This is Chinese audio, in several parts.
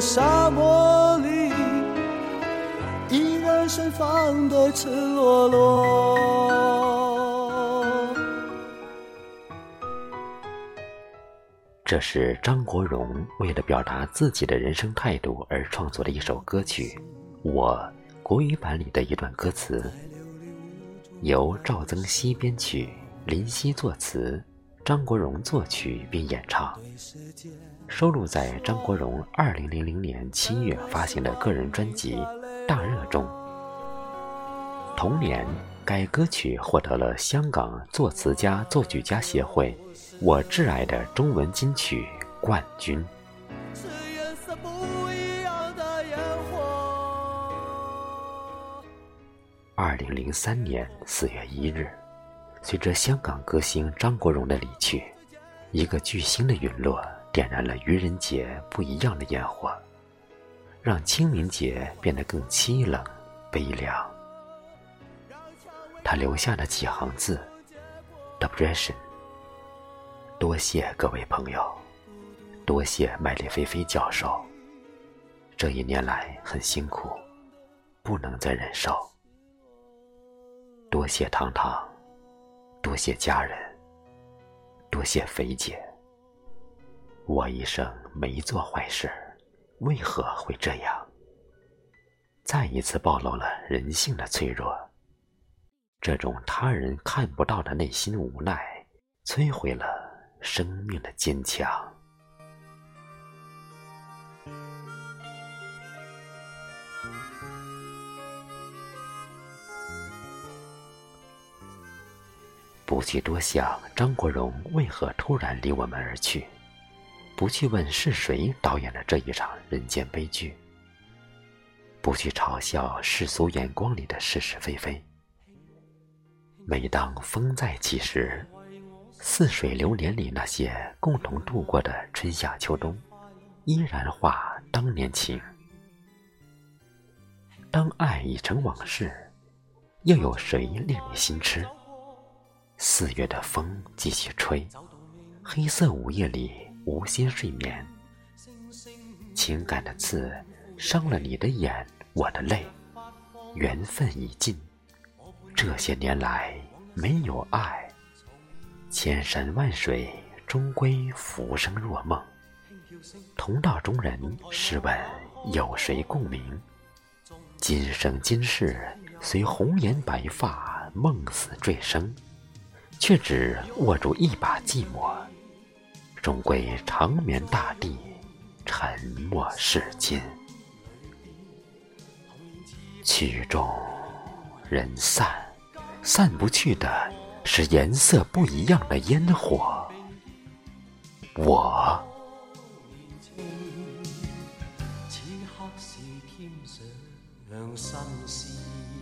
沙漠里，依然盛放的赤裸裸。这是张国荣为了表达自己的人生态度而创作的一首歌曲。我国语版里的一段歌词，由赵增熹编曲，林夕作词，张国荣作曲并演唱，收录在张国荣2000年7月发行的个人专辑《大热》中。同年，该歌曲获得了香港作词家作曲家协会“我挚爱的中文金曲”冠军。是颜色不一样的烟火。二零零三年四月一日，随着香港歌星张国荣的离去，一个巨星的陨落，点燃了愚人节不一样的烟火，让清明节变得更凄冷、悲凉。他留下了几行字：“Depression。”多谢各位朋友，多谢麦丽菲菲教授。这一年来很辛苦，不能再忍受。多谢糖糖，多谢家人，多谢肥姐。我一生没做坏事，为何会这样？再一次暴露了人性的脆弱。这种他人看不到的内心无奈，摧毁了生命的坚强。不去多想张国荣为何突然离我们而去，不去问是谁导演了这一场人间悲剧，不去嘲笑世俗眼光里的是是非非。每当风再起时，似水流年里那些共同度过的春夏秋冬，依然化当年情。当爱已成往事，又有谁令你心痴？四月的风继续吹，黑色午夜里无心睡眠。情感的刺伤了你的眼，我的泪，缘分已尽。这些年来没有爱，千山万水终归浮生若梦。同道中人，试问有谁共鸣？今生今世，随红颜白发梦死坠生。却只握住一把寂寞，终归长眠大地，沉默世间。曲终人散，散不去的是颜色不一样的烟火。我。心事。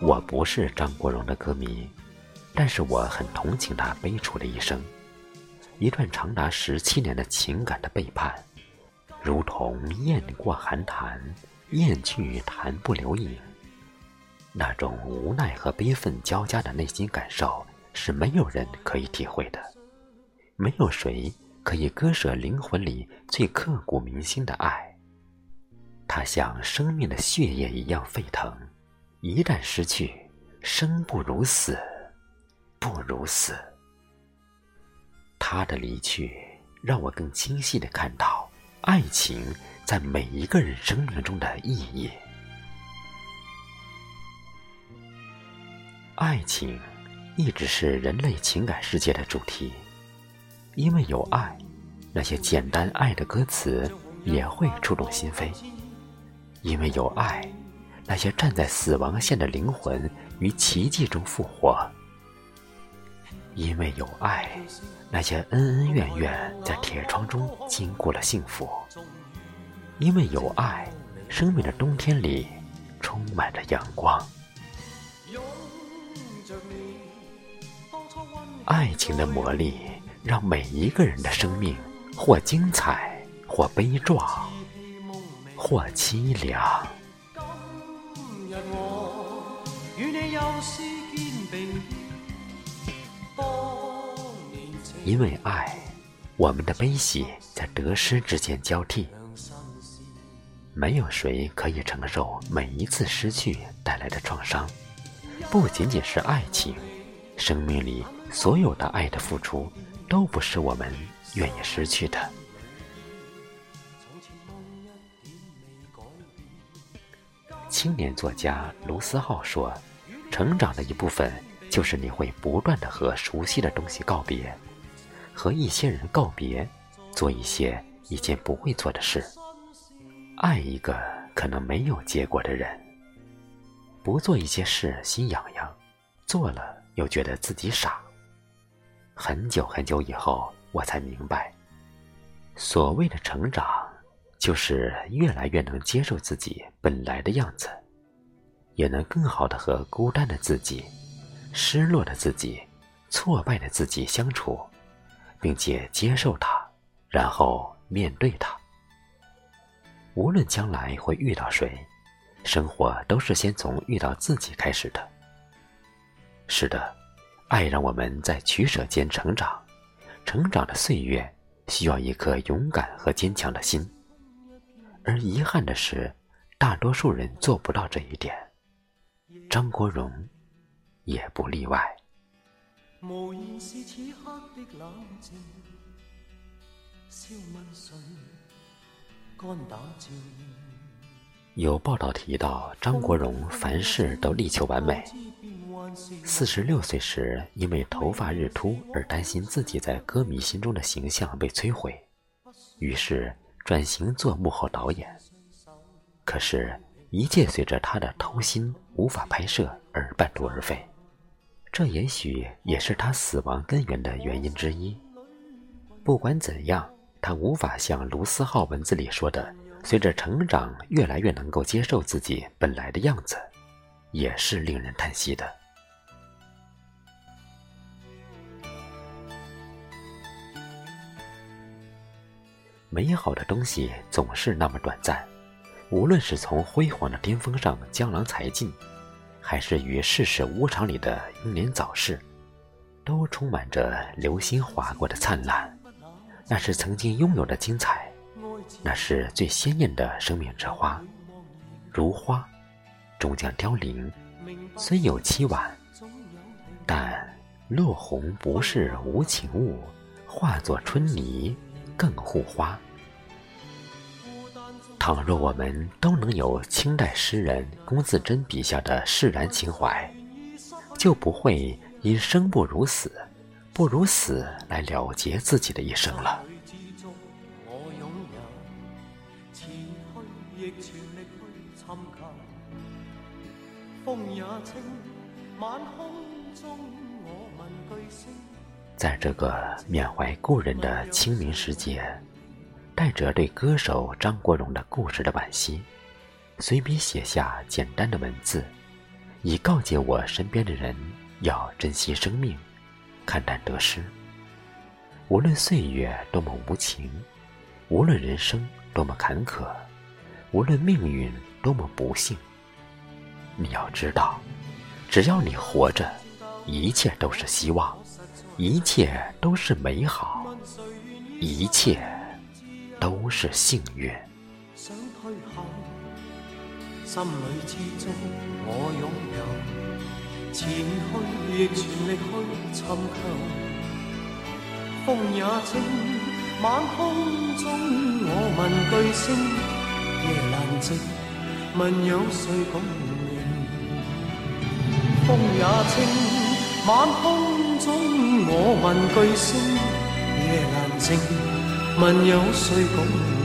我不是张国荣的歌迷，但是我很同情他悲楚的一生，一段长达十七年的情感的背叛，如同雁过寒潭，雁去潭不留影。那种无奈和悲愤交加的内心感受，是没有人可以体会的，没有谁可以割舍灵魂里最刻骨铭心的爱。它像生命的血液一样沸腾。一旦失去，生不如死，不如死。他的离去，让我更清晰的看到爱情在每一个人生命中的意义。爱情一直是人类情感世界的主题，因为有爱，那些简单爱的歌词也会触动心扉；因为有爱。那些站在死亡线的灵魂于奇迹中复活。因为有爱，那些恩恩怨怨在铁窗中经过了幸福。因为有爱，生命的冬天里充满着阳光。爱情的魔力让每一个人的生命或精彩，或悲壮，或凄凉。因为爱，我们的悲喜在得失之间交替。没有谁可以承受每一次失去带来的创伤，不仅仅是爱情，生命里所有的爱的付出，都不是我们愿意失去的。青年作家卢思浩说：“成长的一部分，就是你会不断的和熟悉的东西告别。”和一些人告别，做一些以前不会做的事，爱一个可能没有结果的人，不做一些事心痒痒，做了又觉得自己傻。很久很久以后，我才明白，所谓的成长，就是越来越能接受自己本来的样子，也能更好的和孤单的自己、失落的自己、挫败的自己相处。并且接受它，然后面对它。无论将来会遇到谁，生活都是先从遇到自己开始的。是的，爱让我们在取舍间成长，成长的岁月需要一颗勇敢和坚强的心。而遗憾的是，大多数人做不到这一点，张国荣也不例外。有报道提到，张国荣凡事都力求完美。四十六岁时，因为头发日秃而担心自己在歌迷心中的形象被摧毁，于是转型做幕后导演。可是，一切随着他的偷心无法拍摄而半途而废。这也许也是他死亡根源的原因之一。不管怎样，他无法像卢思浩文字里说的，随着成长越来越能够接受自己本来的样子，也是令人叹息的。美好的东西总是那么短暂，无论是从辉煌的巅峰上江郎才尽。还是与世事无常里的英年早逝，都充满着流星划过的灿烂。那是曾经拥有的精彩，那是最鲜艳的生命之花。如花，终将凋零，虽有凄婉，但落红不是无情物，化作春泥更护花。倘若我们都能有清代诗人龚自珍笔下的释然情怀，就不会因生不如死，不如死来了结自己的一生了。在这个缅怀故人的清明时节。带着对歌手张国荣的故事的惋惜，随笔写下简单的文字，以告诫我身边的人要珍惜生命，看淡得失。无论岁月多么无情，无论人生多么坎坷，无论命运多么不幸，你要知道，只要你活着，一切都是希望，一切都是美好，一切。都是幸运。想退后，心里之中我拥有，前去亦全力去寻求。风也清，晚空中我问句星，夜阑静，问有谁共鸣？风也清，晚空中我问句星，夜阑静。问有谁共？